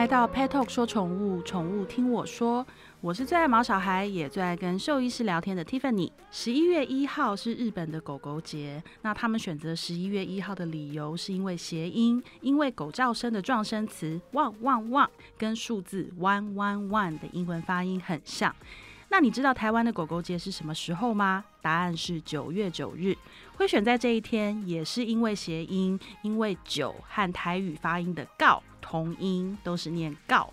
来到 Pet Talk 说宠物，宠物听我说。我是最爱毛小孩，也最爱跟兽医师聊天的 Tiffany。十一月一号是日本的狗狗节，那他们选择十一月一号的理由是因为谐音，因为狗叫声的撞声词汪汪汪跟数字 one one one 的英文发音很像。那你知道台湾的狗狗节是什么时候吗？答案是九月九日。会选在这一天，也是因为谐音，因为九和台语发音的告同音，都是念告。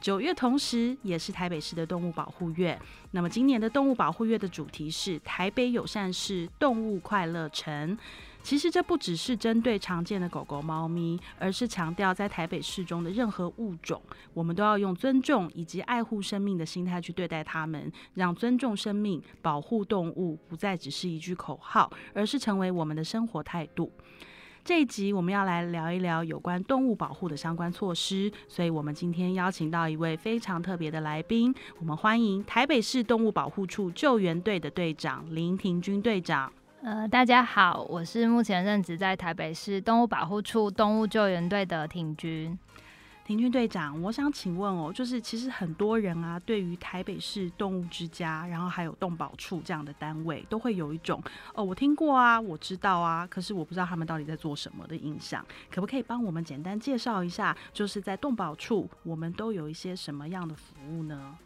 九月同时也是台北市的动物保护月。那么今年的动物保护月的主题是台北友善市动物快乐城。其实这不只是针对常见的狗狗、猫咪，而是强调在台北市中的任何物种，我们都要用尊重以及爱护生命的心态去对待它们，让尊重生命、保护动物不再只是一句口号，而是成为我们的生活态度。这一集我们要来聊一聊有关动物保护的相关措施，所以我们今天邀请到一位非常特别的来宾，我们欢迎台北市动物保护处救援队的队长林庭军队长。呃，大家好，我是目前任职在台北市动物保护处动物救援队的庭军。平军队长，我想请问哦，就是其实很多人啊，对于台北市动物之家，然后还有动保处这样的单位，都会有一种哦，我听过啊，我知道啊，可是我不知道他们到底在做什么的印象。可不可以帮我们简单介绍一下，就是在动保处，我们都有一些什么样的服务呢？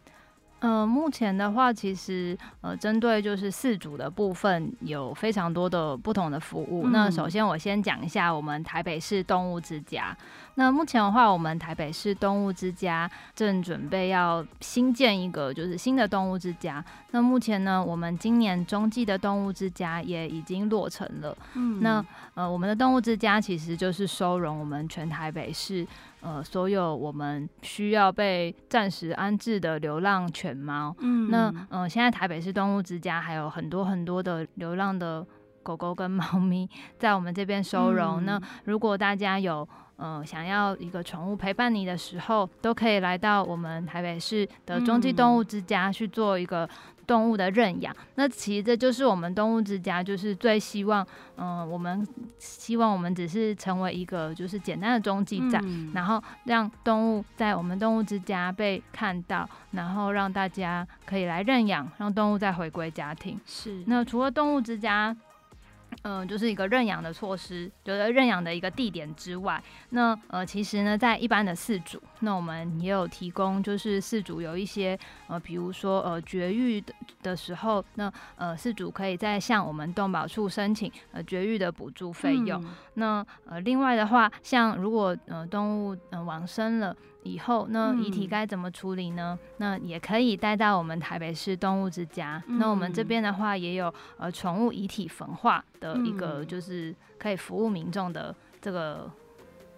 呃，目前的话，其实呃，针对就是四组的部分，有非常多的不同的服务。那首先我先讲一下我们台北市动物之家。那目前的话，我们台北市动物之家正准备要新建一个就是新的动物之家。那目前呢，我们今年中季的动物之家也已经落成了。嗯，那呃，我们的动物之家其实就是收容我们全台北市呃所有我们需要被暂时安置的流浪犬猫。嗯，那呃，现在台北市动物之家还有很多很多的流浪的狗狗跟猫咪在我们这边收容。那如果大家有呃，想要一个宠物陪伴你的时候，都可以来到我们台北市的中继动物之家去做一个动物的认养。那其实这就是我们动物之家，就是最希望，嗯，我们希望我们只是成为一个就是简单的中继站，然后让动物在我们动物之家被看到，然后让大家可以来认养，让动物再回归家庭。是。那除了动物之家。嗯，就是一个认养的措施，就是认养的一个地点之外，那呃，其实呢，在一般的饲主，那我们也有提供，就是饲主有一些呃，比如说呃，绝育的的时候，那呃，饲主可以再向我们动保处申请呃绝育的补助费用。那呃，另外的话，像如果呃动物嗯往生了。以后那遗体该怎么处理呢？那也可以带到我们台北市动物之家。那我们这边的话也有呃宠物遗体焚化的一个，就是可以服务民众的这个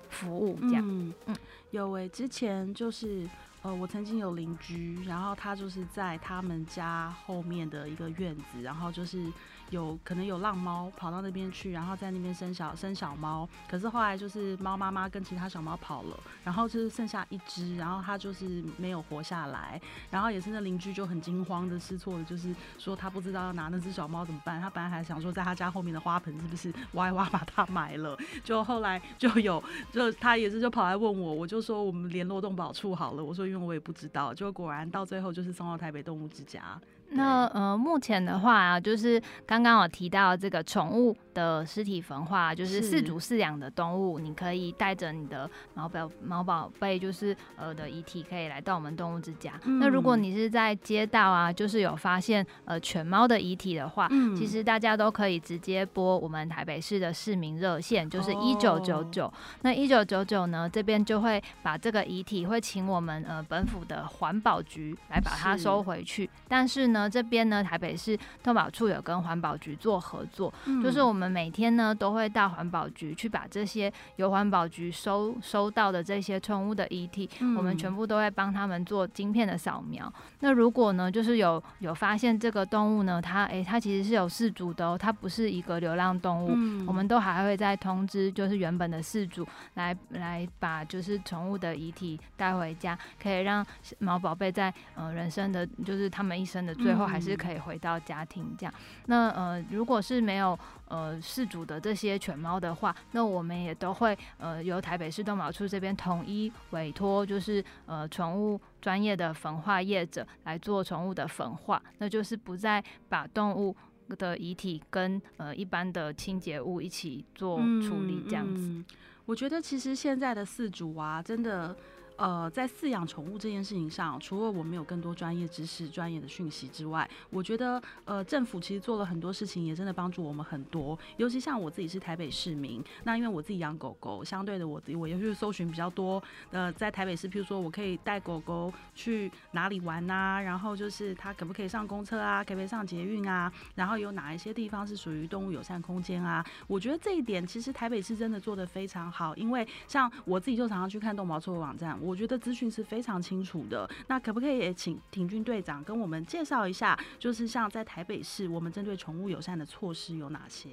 服务。这样，嗯，有诶，之前就是呃，我曾经有邻居，然后他就是在他们家后面的一个院子，然后就是。有可能有浪猫跑到那边去，然后在那边生小生小猫，可是后来就是猫妈妈跟其他小猫跑了，然后就是剩下一只，然后它就是没有活下来，然后也是那邻居就很惊慌的失措的，就是说他不知道要拿那只小猫怎么办，他本来还想说在他家后面的花盆是不是挖一挖把它埋了，就后来就有就他也是就跑来问我，我就说我们联络动保处好了，我说因为我也不知道，就果然到最后就是送到台北动物之家。那呃，目前的话啊，就是刚刚我提到这个宠物的尸体焚化，就是饲主饲养的动物，你可以带着你的毛宝毛宝贝，就是呃的遗体，可以来到我们动物之家。那如果你是在街道啊，就是有发现呃犬猫的遗体的话，其实大家都可以直接拨我们台北市的市民热线，就是一九九九。那一九九九呢，这边就会把这个遗体会请我们呃本府的环保局来把它收回去，但是呢。呢，这边呢，台北市动保处有跟环保局做合作，就是我们每天呢都会到环保局去把这些由环保局收收到的这些宠物的遗体，我们全部都会帮他们做晶片的扫描。那如果呢，就是有有发现这个动物呢，它诶，它其实是有饲主的哦，它不是一个流浪动物，我们都还会再通知，就是原本的饲主来来把就是宠物的遗体带回家，可以让毛宝贝在呃人生的就是他们一生的。最后还是可以回到家庭这样。那呃，如果是没有呃饲主的这些犬猫的话，那我们也都会呃由台北市动保处这边统一委托，就是呃宠物专业的焚化业者来做宠物的焚化，那就是不再把动物。的遗体跟呃一般的清洁物一起做处理，这样子。我觉得其实现在的饲主啊，真的。呃，在饲养宠物这件事情上，除了我们有更多专业知识、专业的讯息之外，我觉得呃，政府其实做了很多事情，也真的帮助我们很多。尤其像我自己是台北市民，那因为我自己养狗狗，相对的我我也是搜寻比较多。呃，在台北市，譬如说我可以带狗狗去哪里玩呐？然后就是它可不可以上公车啊？可不可以上捷运啊？然后有哪一些地方是属于动物友善空间啊？我觉得这一点其实台北市真的做的非常好，因为像我自己就常常去看动保处的网站。我觉得资讯是非常清楚的，那可不可以请挺军队长跟我们介绍一下，就是像在台北市，我们针对宠物友善的措施有哪些？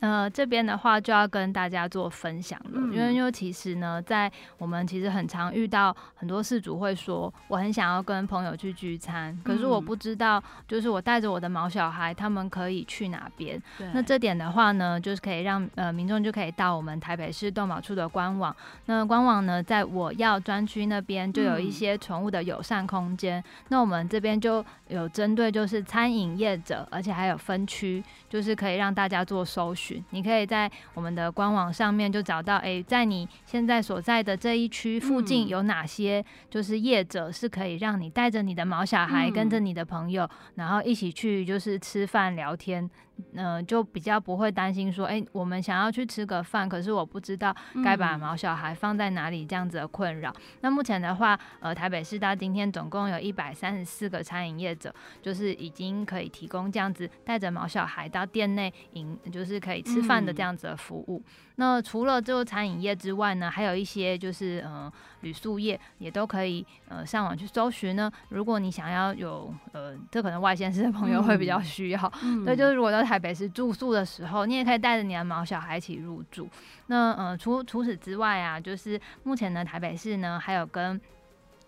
呃，这边的话就要跟大家做分享了，因为因为其实呢，在我们其实很常遇到很多事主会说，我很想要跟朋友去聚餐，可是我不知道，就是我带着我的毛小孩，他们可以去哪边？那这点的话呢，就是可以让呃民众就可以到我们台北市动保处的官网，那官网呢，在我要专区那边就有一些宠物的友善空间，那我们这边就有针对就是餐饮业者，而且还有分区，就是可以让大家做搜寻。你可以在我们的官网上面就找到，哎，在你现在所在的这一区附近有哪些就是业者是可以让你带着你的毛小孩，跟着你的朋友，然后一起去就是吃饭聊天。呃，就比较不会担心说，哎，我们想要去吃个饭，可是我不知道该把毛小孩放在哪里，这样子的困扰。那目前的话，呃，台北市到今天总共有一百三十四个餐饮业者，就是已经可以提供这样子带着毛小孩到店内饮，就是可以吃饭的这样子的服务。那除了这个餐饮业之外呢，还有一些就是呃旅宿业也都可以呃上网去搜寻呢。如果你想要有呃，这可能外县市的朋友会比较需要，对，就是如果到台北市住宿的时候，你也可以带着你的毛小孩一起入住。那呃除除此之外啊，就是目前呢台北市呢还有跟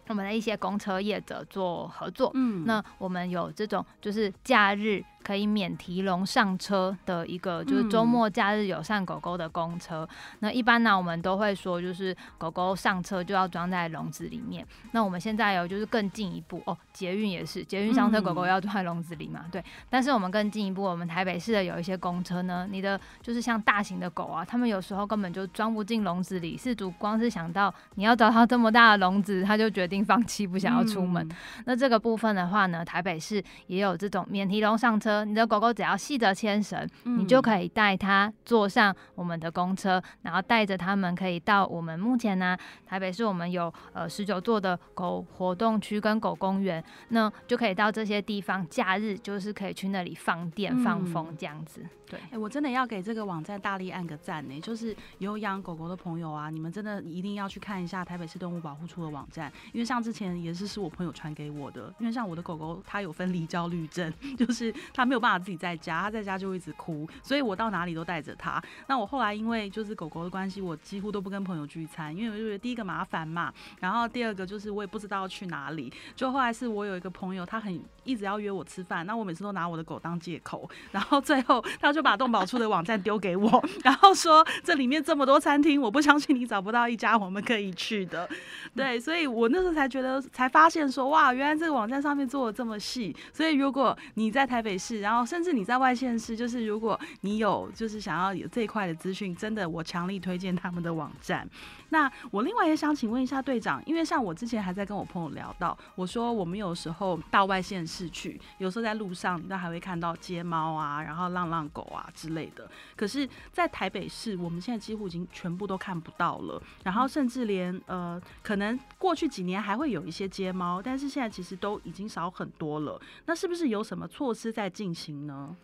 我们的一些公车业者做合作，嗯，那我们有这种就是假日。可以免提笼上车的一个，就是周末假日友善狗狗的公车。那一般呢，我们都会说，就是狗狗上车就要装在笼子里面。那我们现在有就是更进一步哦，捷运也是，捷运上车狗狗要装在笼子里嘛？对。但是我们更进一步，我们台北市的有一些公车呢，你的就是像大型的狗啊，他们有时候根本就装不进笼子里。事主光是想到你要找到这么大的笼子，他就决定放弃，不想要出门。那这个部分的话呢，台北市也有这种免提笼上车。你的狗狗只要系着牵绳，你就可以带它坐上我们的公车，然后带着它们可以到我们目前呢，台北市我们有呃十九座的狗活动区跟狗公园，那就可以到这些地方，假日就是可以去那里放电放风这样子。对，哎，我真的要给这个网站大力按个赞呢。就是有养狗狗的朋友啊，你们真的一定要去看一下台北市动物保护处的网站，因为像之前也是是我朋友传给我的。因为像我的狗狗，它有分离焦虑症，就是它没有办法自己在家，他在家就一直哭，所以我到哪里都带着他。那我后来因为就是狗狗的关系，我几乎都不跟朋友聚餐，因为我就觉得第一个麻烦嘛，然后第二个就是我也不知道要去哪里。就后来是我有一个朋友，他很一直要约我吃饭，那我每次都拿我的狗当借口，然后最后他就。把动保处的网站丢给我，然后说这里面这么多餐厅，我不相信你找不到一家我们可以去的。对，所以我那时候才觉得，才发现说，哇，原来这个网站上面做的这么细。所以如果你在台北市，然后甚至你在外县市，就是如果你有就是想要有这一块的资讯，真的我强力推荐他们的网站。那我另外也想请问一下队长，因为像我之前还在跟我朋友聊到，我说我们有时候到外县市去，有时候在路上你都还会看到街猫啊，然后浪浪狗啊之类的。可是，在台北市，我们现在几乎已经全部都看不到了。然后，甚至连呃，可能过去几年还会有一些街猫，但是现在其实都已经少很多了。那是不是有什么措施在进行呢？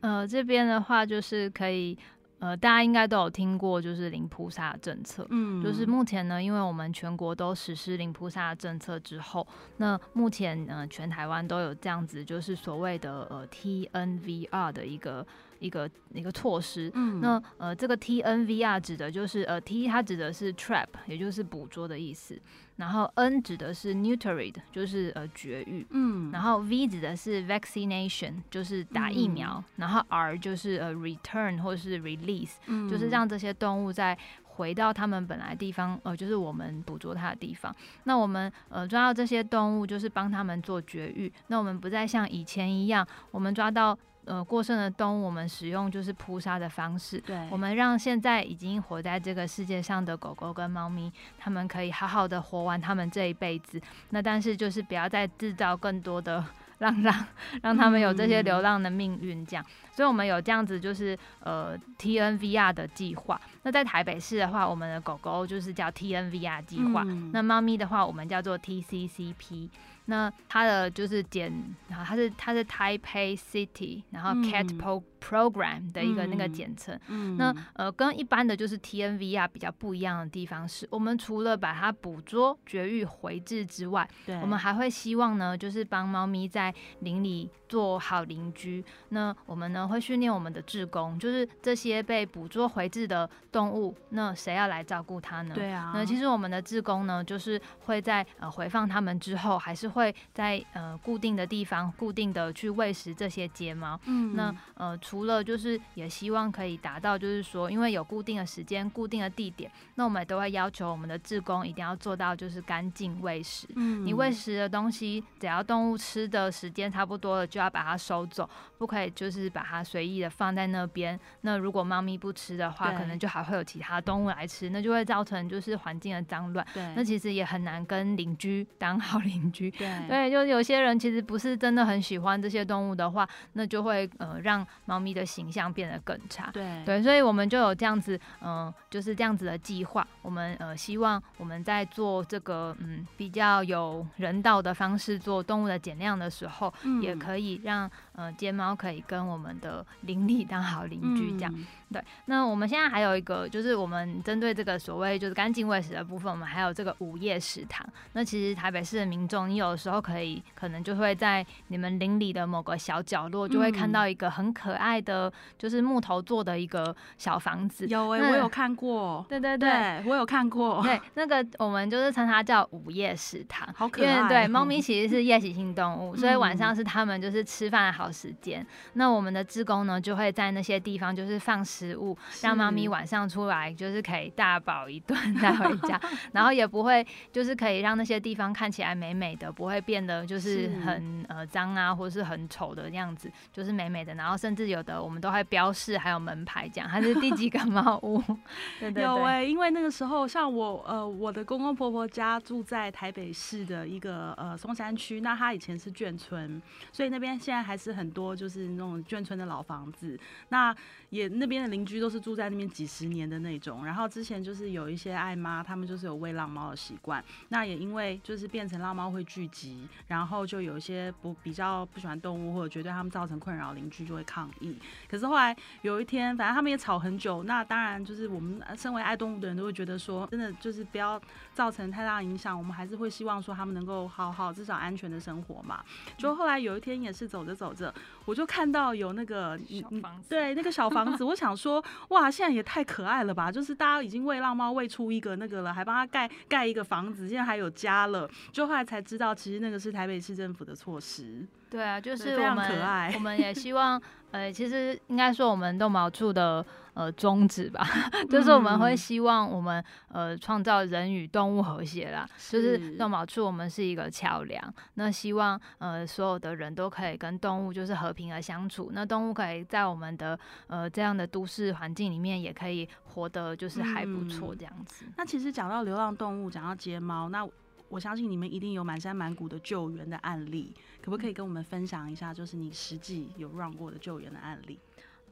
呃，这边的话就是可以。呃，大家应该都有听过，就是零菩萨政策。嗯，就是目前呢，因为我们全国都实施零菩萨政策之后，那目前呃，全台湾都有这样子，就是所谓的呃 T N V R 的一个一个一个措施。嗯，那呃，这个 TNVR 指的就是呃 T 它指的是 trap，也就是捕捉的意思。然后 N 指的是 neutered，就是呃绝育。嗯，然后 V 指的是 vaccination，就是打疫苗。然后 R 就是呃 return 或是 release，就是让这些动物在回到他们本来地方，呃，就是我们捕捉它的地方。那我们呃抓到这些动物，就是帮他们做绝育。那我们不再像以前一样，我们抓到呃过剩的动物，我们使用就是扑杀的方式。对，我们让现在已经活在这个世界上的狗狗跟猫咪，他们可以好好的活完他们这一辈子。那但是就是不要再制造更多的。让让让他们有这些流浪的命运，这样，所以我们有这样子就是呃 T N V R 的计划。那在台北市的话，我们的狗狗就是叫 T N V R 计划，那猫咪的话，我们叫做 T C C P。那它的就是简，然后它是它是 Taipei City，然后 Cat Pro Program 的一个那个简称。那呃跟一般的就是 TNVR 比较不一样的地方是，我们除了把它捕捉、绝育、回治之外，我们还会希望呢，就是帮猫咪在邻里做好邻居。那我们呢会训练我们的志工，就是这些被捕捉回治的动物，那谁要来照顾它呢？对啊。那其实我们的志工呢，就是会在呃回放它们之后，还是会。会在呃固定的地方固定的去喂食这些睫毛，嗯，那呃除了就是也希望可以达到就是说，因为有固定的时间、固定的地点，那我们也都会要求我们的志工一定要做到就是干净喂食。嗯，你喂食的东西，只要动物吃的时间差不多了，就要把它收走，不可以就是把它随意的放在那边。那如果猫咪不吃的话，可能就还会有其他动物来吃，那就会造成就是环境的脏乱。对，那其实也很难跟邻居当好邻居。对。对，就有些人其实不是真的很喜欢这些动物的话，那就会呃让猫咪的形象变得更差。对对，所以我们就有这样子，嗯，就是这样子的计划。我们呃希望我们在做这个嗯比较有人道的方式做动物的减量的时候，也可以让呃街猫可以跟我们的邻里当好邻居这样。对，那我们现在还有一个，就是我们针对这个所谓就是干净卫食的部分，我们还有这个午夜食堂。那其实台北市的民众，你有的时候可以可能就会在你们邻里的某个小角落，就会看到一个很可爱的，就是木头做的一个小房子。有哎，我有看过。对对对，我有看过。对，那个我们就是称它叫午夜食堂，好可爱。对，猫咪其实是夜行性动物，所以晚上是它们就是吃饭的好时间。那我们的志工呢，就会在那些地方就是放。食物让猫咪晚上出来就是可以大饱一顿再回家，然后也不会就是可以让那些地方看起来美美的，不会变得就是很呃脏啊，或是很丑的样子，就是美美的。然后甚至有的我们都会标示还有门牌讲它是第几个猫屋。有哎，因为那个时候像我呃我的公公婆婆家住在台北市的一个呃松山区，那他以前是眷村，所以那边现在还是很多就是那种眷村的老房子，那也那边的。邻居都是住在那边几十年的那种，然后之前就是有一些爱妈，他们就是有喂浪猫的习惯，那也因为就是变成浪猫会聚集，然后就有一些不比较不喜欢动物或者觉得对他们造成困扰，邻居就会抗议。可是后来有一天，反正他们也吵很久，那当然就是我们身为爱动物的人都会觉得说，真的就是不要造成太大影响，我们还是会希望说他们能够好好至少安全的生活嘛。就后来有一天也是走着走着，我就看到有那个小房子，对那个小房子，我想。说哇，现在也太可爱了吧！就是大家已经喂浪猫喂出一个那个了，还帮它盖盖一个房子，现在还有家了。就后来才知道，其实那个是台北市政府的措施。对啊，就是我们我们也希望，呃，其实应该说我们动毛处的呃宗旨吧，就是我们会希望我们呃创造人与动物和谐啦。就是动保处我们是一个桥梁，那希望呃所有的人都可以跟动物就是和平的相处，那动物可以在我们的呃这样的都市环境里面也可以活得就是还不错这样子。那其实讲到流浪动物，讲到睫毛，那。我相信你们一定有满山满谷的救援的案例，可不可以跟我们分享一下？就是你实际有 run 过的救援的案例。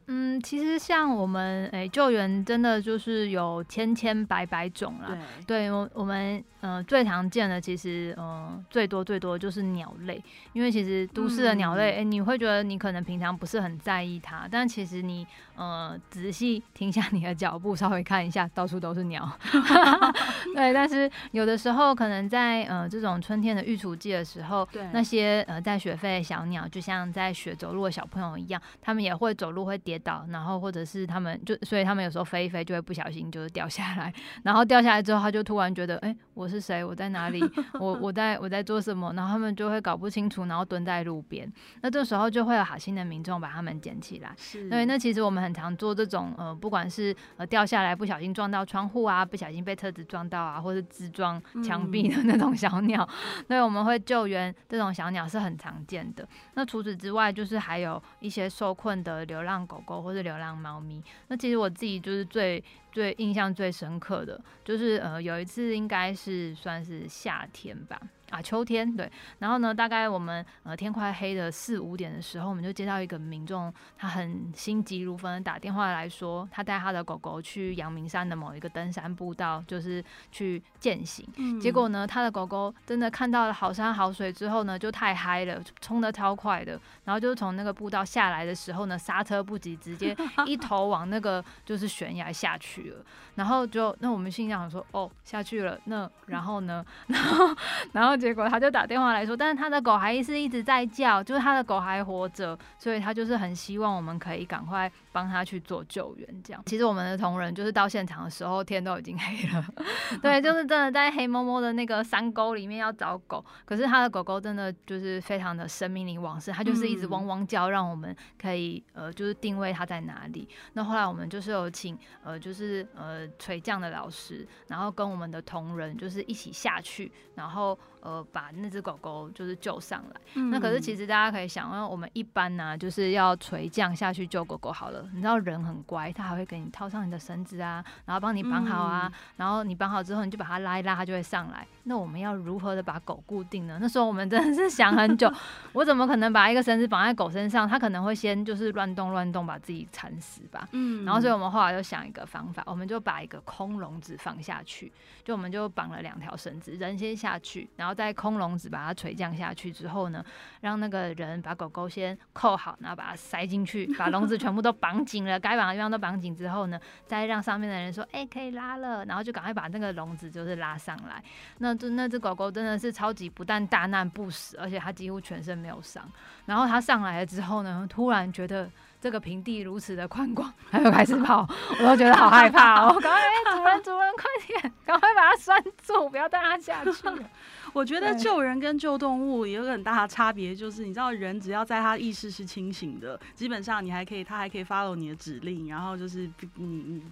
嗯，其实像我们诶救援真的就是有千千百百种啦。对，我我们呃最常见的其实呃最多最多就是鸟类，因为其实都市的鸟类，哎，你会觉得你可能平常不是很在意它，但其实你呃仔细停下你的脚步，稍微看一下，到处都是鸟。对，但是有的时候可能在呃这种春天的育雏季的时候，那些呃在学飞的小鸟，就像在学走路的小朋友一样，他们也会走路会跌。跌倒，然后或者是他们就所以他们有时候飞一飞就会不小心就是掉下来，然后掉下来之后他就突然觉得，哎，我是谁？我在哪里？我我在我在做什么？然后他们就会搞不清楚，然后蹲在路边。那这时候就会有好心的民众把他们捡起来。是，对，那其实我们很常做这种呃，不管是呃掉下来不小心撞到窗户啊，不小心被车子撞到啊，或者自撞墙壁的那种小鸟，对，我们会救援这种小鸟是很常见的。那除此之外，就是还有一些受困的流浪狗狗或者流浪猫咪。那其实我自己就是最最印象最深刻的，就是呃有一次应该是算是夏天吧。啊，秋天对，然后呢，大概我们呃天快黑的四五点的时候，我们就接到一个民众，他很心急如焚的打电话来说，他带他的狗狗去阳明山的某一个登山步道，就是去践行。结果呢，他的狗狗真的看到了好山好水之后呢，就太嗨了，冲的超快的，然后就从那个步道下来的时候呢，刹车不及，直接 一头往那个就是悬崖下去了。然后就那我们心想说，哦，下去了，那然后呢，然后然结果他就打电话来说，但是他的狗还是一直在叫，就是他的狗还活着，所以他就是很希望我们可以赶快帮他去做救援。这样，其实我们的同仁就是到现场的时候天都已经黑了，对，就是真的在黑蒙蒙的那个山沟里面要找狗，可是他的狗狗真的就是非常的生命力旺盛，他就是一直汪汪叫，让我们可以呃就是定位它在哪里。那后来我们就是有请呃就是呃垂降的老师，然后跟我们的同仁就是一起下去，然后。呃，把那只狗狗就是救上来。那可是其实大家可以想，因为我们一般呢就是要垂降下去救狗狗好了。你知道人很乖，他还会给你套上你的绳子啊，然后帮你绑好啊。然后你绑好之后，你就把它拉一拉，它就会上来。那我们要如何的把狗固定呢？那时候我们真的是想很久，我怎么可能把一个绳子绑在狗身上？它可能会先就是乱动乱动，把自己缠死吧。嗯。然后所以我们后来就想一个方法，我们就把一个空笼子放下去，就我们就绑了两条绳子，人先下去，然后。在空笼子把它垂降下去之后呢，让那个人把狗狗先扣好，然后把它塞进去，把笼子全部都绑绑紧了，该绑的地方都绑紧之后呢，再让上面的人说：“哎，可以拉了。”然后就赶快把那个笼子就是拉上来。那这那只狗狗真的是超级不但大难不死，而且它几乎全身没有伤。然后它上来了之后呢，突然觉得。这个平地如此的宽广，他又开始跑，我都觉得好害怕哦！赶快，主人，主人，快点，赶快把它拴住，不要带它下去。我觉得救人跟救动物有个很大的差别，就是你知道，人只要在他意识是清醒的，基本上你还可以，他还可以 follow 你的指令，然后就是你你。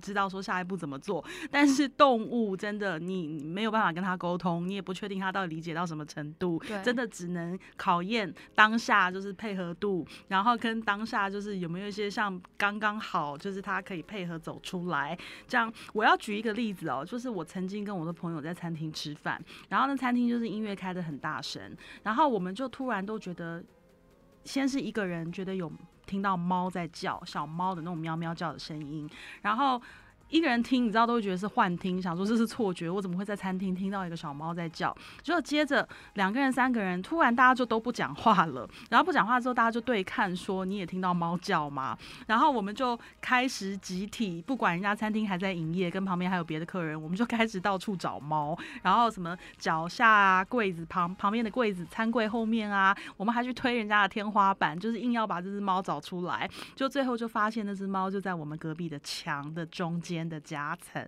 知道说下一步怎么做，但是动物真的你没有办法跟他沟通，你也不确定他到底理解到什么程度，真的只能考验当下就是配合度，然后跟当下就是有没有一些像刚刚好，就是他可以配合走出来。这样我要举一个例子哦，就是我曾经跟我的朋友在餐厅吃饭，然后那餐厅就是音乐开的很大声，然后我们就突然都觉得，先是一个人觉得有。听到猫在叫，小猫的那种喵喵叫的声音，然后。一个人听，你知道都会觉得是幻听，想说这是错觉，我怎么会在餐厅听到一个小猫在叫？就接着两个人、三个人，突然大家就都不讲话了。然后不讲话之后，大家就对看，说你也听到猫叫吗？然后我们就开始集体，不管人家餐厅还在营业，跟旁边还有别的客人，我们就开始到处找猫。然后什么脚下啊、柜子旁旁边的柜子、餐柜后面啊，我们还去推人家的天花板，就是硬要把这只猫找出来。就最后就发现那只猫就在我们隔壁的墙的中间。间的夹层，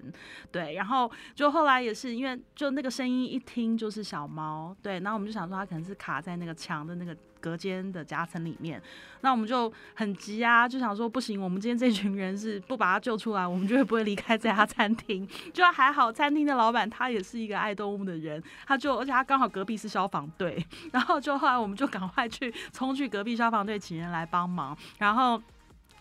对，然后就后来也是因为就那个声音一听就是小猫，对，然后我们就想说它可能是卡在那个墙的那个隔间的夹层里面，那我们就很急啊，就想说不行，我们今天这群人是不把它救出来，我们就会不会离开这家餐厅。就还好，餐厅的老板他也是一个爱动物的人，他就而且他刚好隔壁是消防队，然后就后来我们就赶快去冲去隔壁消防队请人来帮忙，然后。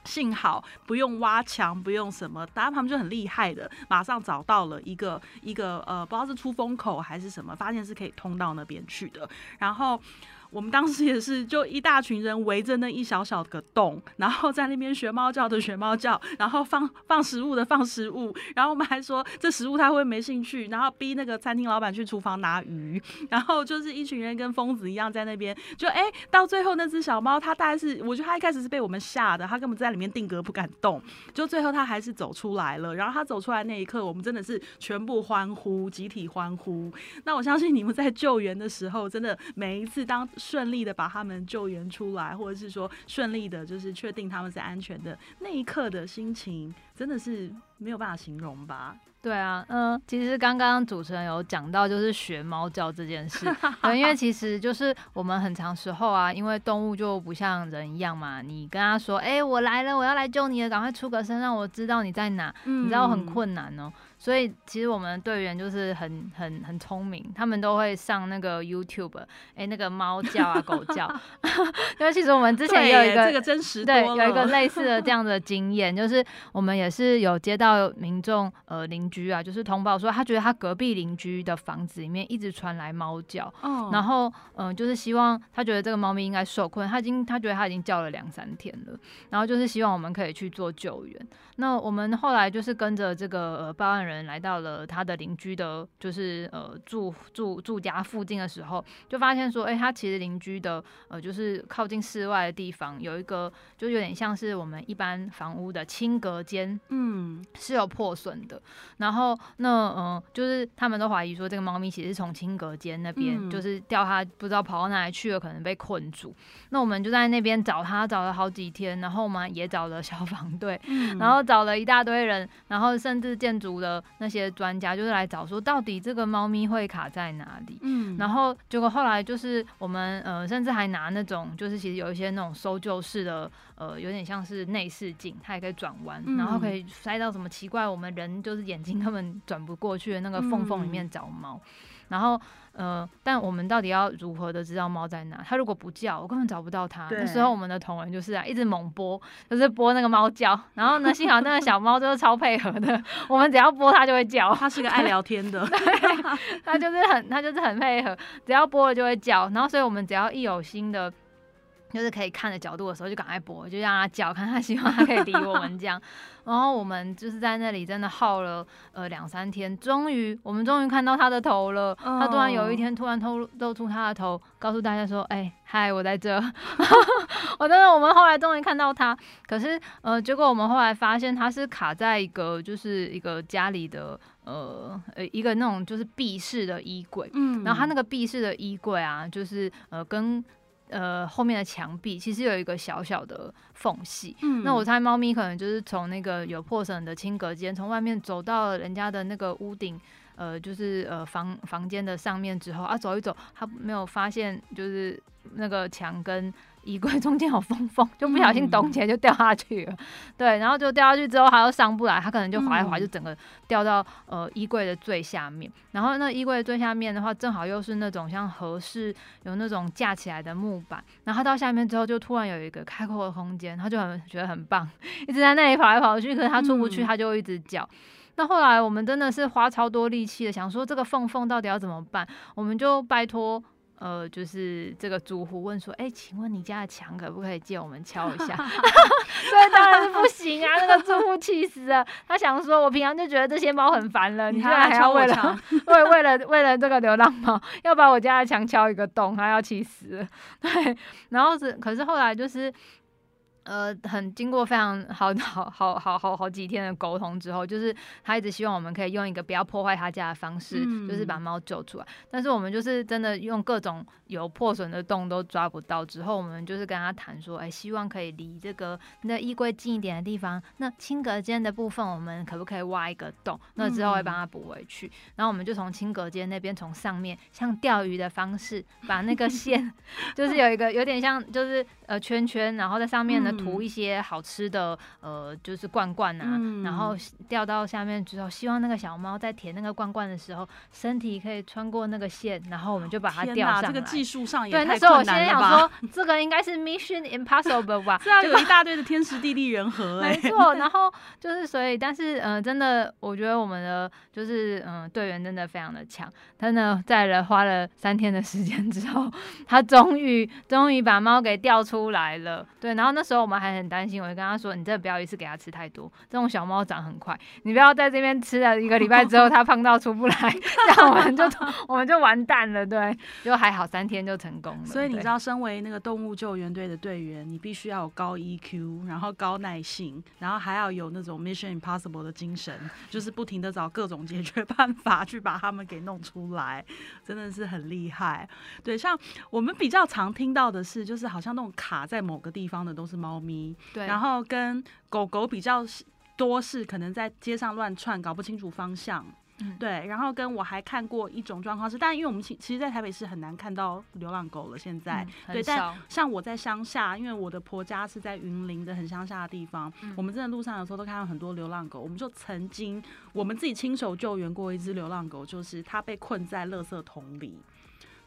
幸好不用挖墙，不用什么，当然他们就很厉害的，马上找到了一个一个呃，不知道是出风口还是什么，发现是可以通到那边去的，然后。我们当时也是，就一大群人围着那一小小个洞，然后在那边学猫叫的学猫叫，然后放放食物的放食物，然后我们还说这食物他会没兴趣，然后逼那个餐厅老板去厨房拿鱼，然后就是一群人跟疯子一样在那边，就哎，到最后那只小猫，它大概是，我觉得它一开始是被我们吓的，它根本在里面定格不敢动，就最后它还是走出来了，然后它走出来那一刻，我们真的是全部欢呼，集体欢呼。那我相信你们在救援的时候，真的每一次当 顺利的把他们救援出来，或者是说顺利的，就是确定他们是安全的那一刻的心情，真的是没有办法形容吧。对啊，嗯，其实刚刚主持人有讲到，就是学猫叫这件事，因为其实就是我们很长时候啊，因为动物就不像人一样嘛，你跟他说，哎，我来了，我要来救你了，赶快出个声，让我知道你在哪，你知道很困难哦。所以其实我们队员就是很很很聪明，他们都会上那个 YouTube，哎，那个猫叫啊，狗叫。因为其实我们之前有一个这个真实对有一个类似的这样的经验，就是我们也是有接到民众呃邻居啊，就是通报说他觉得他隔壁邻居的房子里面一直传来猫叫，然后嗯就是希望他觉得这个猫咪应该受困，他已经他觉得他已经叫了两三天了，然后就是希望我们可以去做救援。那我们后来就是跟着这个呃报案人来到了他的邻居的，就是呃住住住家附近的时候，就发现说，哎，他其实邻居的呃就是靠近室外的地方有一个，就有点像是我们一般房屋的轻隔间，嗯，是有破损的。然后那嗯，就是他们都怀疑说，这个猫咪其实是从青阁间那边就是掉它，不知道跑到哪里去了，可能被困住。那我们就在那边找它，找了好几天，然后我们也找了消防队，然后。找了一大堆人，然后甚至建筑的那些专家，就是来找说到底这个猫咪会卡在哪里。嗯，然后结果后来就是我们呃，甚至还拿那种就是其实有一些那种搜救式的呃，有点像是内视镜，它也可以转弯，然后可以塞到什么奇怪我们人就是眼睛根本转不过去的那个缝缝里面找猫。然后，呃，但我们到底要如何的知道猫在哪？它如果不叫，我根本找不到它。那时候我们的同仁就是啊，一直猛播，就是播那个猫叫。然后呢，幸好那个小猫就是超配合的，我们只要播它就会叫。它是个爱聊天的，它就是很，它就是很配合，只要播了就会叫。然后，所以我们只要一有新的。就是可以看的角度的时候，就赶快播，就让他叫，看他希望他可以理我们这样。然后我们就是在那里真的耗了呃两三天，终于我们终于看到他的头了。他突然有一天突然透露出他的头，告诉大家说：“哎，嗨，我在这。”我真的，我们后来终于看到他。可是呃，结果我们后来发现他是卡在一个就是一个家里的呃呃一个那种就是壁式的衣柜。嗯。然后它那个壁式的衣柜啊，就是呃跟。呃，后面的墙壁其实有一个小小的缝隙。嗯，那我猜猫咪可能就是从那个有破损的轻隔间，从外面走到人家的那个屋顶，呃，就是呃房房间的上面之后啊，走一走，它没有发现就是那个墙跟。衣柜中间有缝缝，就不小心咚起来就掉下去了。对，然后就掉下去之后，它又上不来，它可能就滑一滑，就整个掉到呃衣柜的最下面。然后那衣柜最下面的话，正好又是那种像合适有那种架起来的木板。然后到下面之后，就突然有一个开阔的空间，它就很觉得很棒，一直在那里跑来跑去。可是它出不去，它就一直叫。那后来我们真的是花超多力气的，想说这个缝缝到底要怎么办？我们就拜托。呃，就是这个住户问说：“哎，请问你家的墙可不可以借我们敲一下？” 所以当然是不行啊！那个住户气死了，他想说：“我平常就觉得这些猫很烦了，你现在还要为了为为了为了这个流浪猫，要把我家的墙敲一个洞，他要气死了。”对，然后是，可是后来就是。呃，很经过非常好 好好好好好几天的沟通之后，就是他一直希望我们可以用一个不要破坏他家的方式，就是把猫救出来。但是我们就是真的用各种有破损的洞都抓不到之后，我们就是跟他谈说，哎，希望可以离这个那衣柜近一点的地方。那轻隔间的部分，我们可不可以挖一个洞？那之后会帮他补回去。然后我们就从轻隔间那边从上面像钓鱼的方式，把那个线，就是有一个有点像就是呃圈圈，然后在上面呢。涂一些好吃的，呃，就是罐罐啊，然后掉到下面之后，希望那个小猫在舔那个罐罐的时候，身体可以穿过那个线，然后我们就把它吊上来。这个技术上也对。那时候我先想说，这个应该是 Mission Impossible 吧？这要有一大堆的天时地利人和。没错。然后就是所以，但是嗯，真的，我觉得我们的就是嗯队员真的非常的强。真的在了花了三天的时间之后，他终于终于把猫给钓出来了。对，然后那时候。我们还很担心，我就跟他说：“你真的不要一次给它吃太多，这种小猫长很快，你不要在这边吃了一个礼拜之后，它胖到出不来，这样我们就我们就完蛋了。”对，就还好三天就成功了。所以你知道，身为那个动物救援队的队员，你必须要有高 EQ，然后高耐性，然后还要有那种 Mission Impossible 的精神，就是不停的找各种解决办法去把它们给弄出来，真的是很厉害。对，像我们比较常听到的是，就是好像那种卡在某个地方的都是猫咪，对，然后跟狗狗比较多是可能在街上乱窜，搞不清楚方向。对，然后跟我还看过一种状况是，但因为我们其其实，在台北市很难看到流浪狗了。现在，对，但像我在乡下，因为我的婆家是在云林的很乡下的地方，我们真的路上有时候都看到很多流浪狗。我们就曾经我们自己亲手救援过一只流浪狗，就是它被困在垃圾桶里。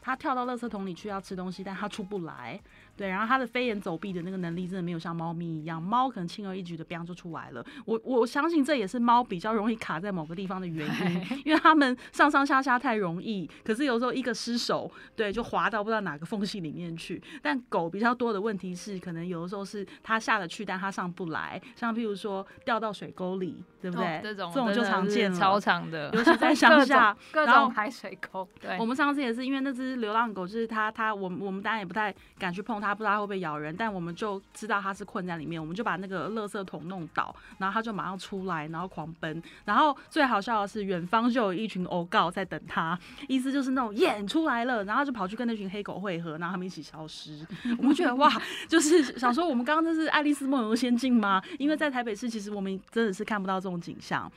它跳到垃圾桶里去要吃东西，但它出不来。对，然后它的飞檐走壁的那个能力真的没有像猫咪一样，猫可能轻而易举的 biang 就出来了。我我相信这也是猫比较容易卡在某个地方的原因，因为它们上上下下太容易。可是有时候一个失手，对，就滑到不知道哪个缝隙里面去。但狗比较多的问题是，可能有的时候是它下得去，但它上不来。像譬如说掉到水沟里，对不对？这种这种就常见了，超长的，尤其在乡下，各种排水沟。对，我们上次也是因为那只。流浪狗就是它，它我我们当然也不太敢去碰它，不知道它会不会咬人。但我们就知道它是困在里面，我们就把那个垃圾桶弄倒，然后它就马上出来，然后狂奔。然后最好笑的是，远方就有一群欧告在等它，意思就是那种演出来了，然后就跑去跟那群黑狗汇合，然后他们一起消失。我们觉得哇，就是想说我们刚刚这是爱丽丝梦游仙境吗？因为在台北市，其实我们真的是看不到这种景象。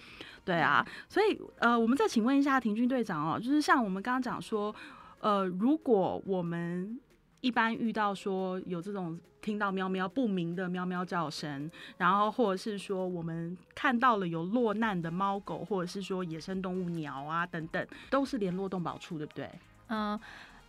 对啊，所以呃，我们再请问一下庭军队长哦，就是像我们刚刚讲说。呃，如果我们一般遇到说有这种听到喵喵不明的喵喵叫声，然后或者是说我们看到了有落难的猫狗，或者是说野生动物鸟啊等等，都是联络动保处，对不对？嗯，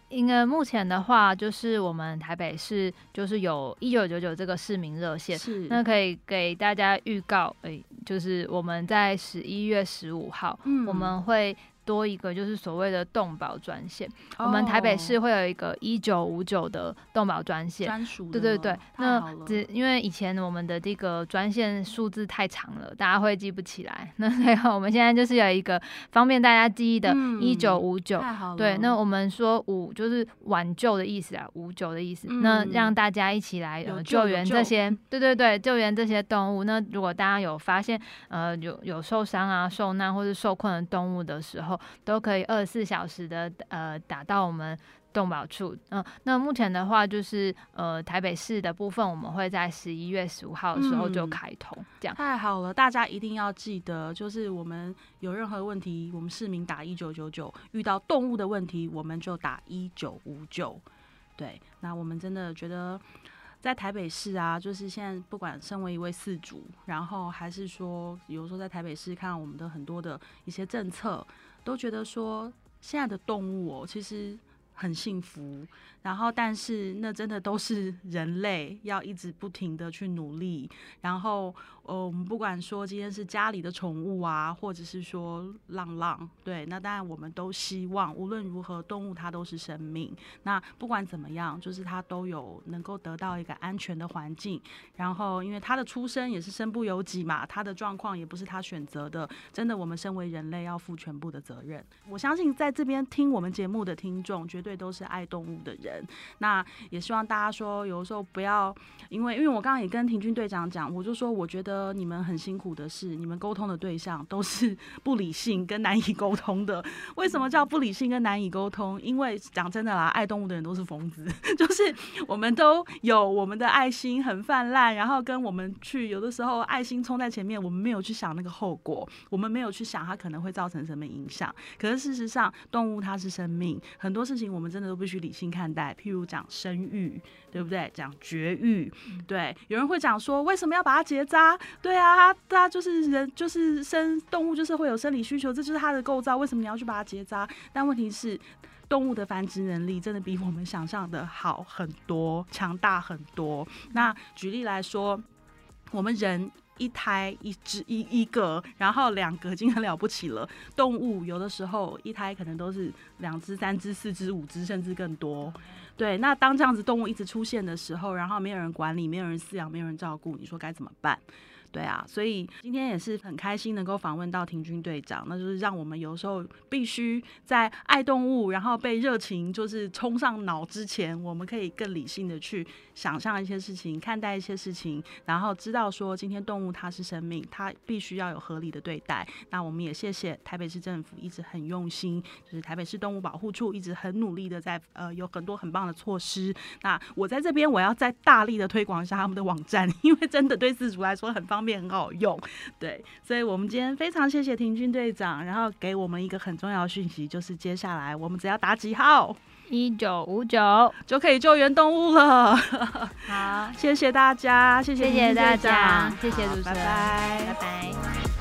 因为目前的话，就是我们台北市就是有一九九九这个市民热线，是那可以给大家预告，哎，就是我们在十一月十五号，嗯，我们会。多一个就是所谓的动保专线，我们台北市会有一个一九五九的动保专线，专属对对对。那只因为以前我们的这个专线数字太长了，大家会记不起来。那所以我们现在就是有一个方便大家记忆的一九五九。对，那我们说五就是挽救的意思啊，五九的意思。那让大家一起来救援这些，对对对，救援这些动物。那如果大家有发现呃有有受伤啊、受难或者受困的动物的时候，都可以二十四小时的呃打到我们动保处，嗯，那目前的话就是呃台北市的部分，我们会在十一月十五号的时候就开通，这样。太好了，大家一定要记得，就是我们有任何问题，我们市民打一九九九，遇到动物的问题，我们就打一九五九，对，那我们真的觉得。在台北市啊，就是现在不管身为一位饲主，然后还是说，比如说在台北市看我们的很多的一些政策，都觉得说现在的动物哦，其实很幸福。然后，但是那真的都是人类要一直不停的去努力。然后，呃，我们不管说今天是家里的宠物啊，或者是说浪浪，对，那当然我们都希望无论如何，动物它都是生命。那不管怎么样，就是它都有能够得到一个安全的环境。然后，因为它的出生也是身不由己嘛，它的状况也不是他选择的。真的，我们身为人类要负全部的责任。我相信在这边听我们节目的听众，绝对都是爱动物的人。那也希望大家说，有的时候不要，因为因为我刚刚也跟庭军队长讲，我就说我觉得你们很辛苦的是，你们沟通的对象都是 不理性跟难以沟通的。为什么叫不理性跟难以沟通？因为讲真的啦，爱动物的人都是疯子，就是我们都有我们的爱心很泛滥，然后跟我们去有的时候爱心冲在前面，我们没有去想那个后果，我们没有去想它可能会造成什么影响。可是事实上，动物它是生命，很多事情我们真的都必须理性看待。譬如讲生育，对不对？讲绝育，对。有人会讲说，为什么要把它结扎？对啊，它它就是人，就是生动物，就是会有生理需求，这就是它的构造。为什么你要去把它结扎？但问题是，动物的繁殖能力真的比我们想象的好很多，强大很多。那举例来说，我们人。一胎一只一一个，然后两个已经很了不起了。动物有的时候一胎可能都是两只、三只、四只、五只，甚至更多。对，那当这样子动物一直出现的时候，然后没有人管理，没有人饲养，没有人照顾，你说该怎么办？对啊，所以今天也是很开心能够访问到庭军队长，那就是让我们有时候必须在爱动物，然后被热情就是冲上脑之前，我们可以更理性的去想象一些事情，看待一些事情，然后知道说今天动物它是生命，它必须要有合理的对待。那我们也谢谢台北市政府一直很用心，就是台北市动物保护处一直很努力的在呃有很多很棒的措施。那我在这边我要再大力的推广一下他们的网站，因为真的对饲主来说很方便。很好用，对，所以我们今天非常谢谢廷军队长，然后给我们一个很重要的讯息，就是接下来我们只要打几号一九五九就可以救援动物了。好，谢谢大家，谢谢谢大家，谢谢主持人，拜拜，拜拜。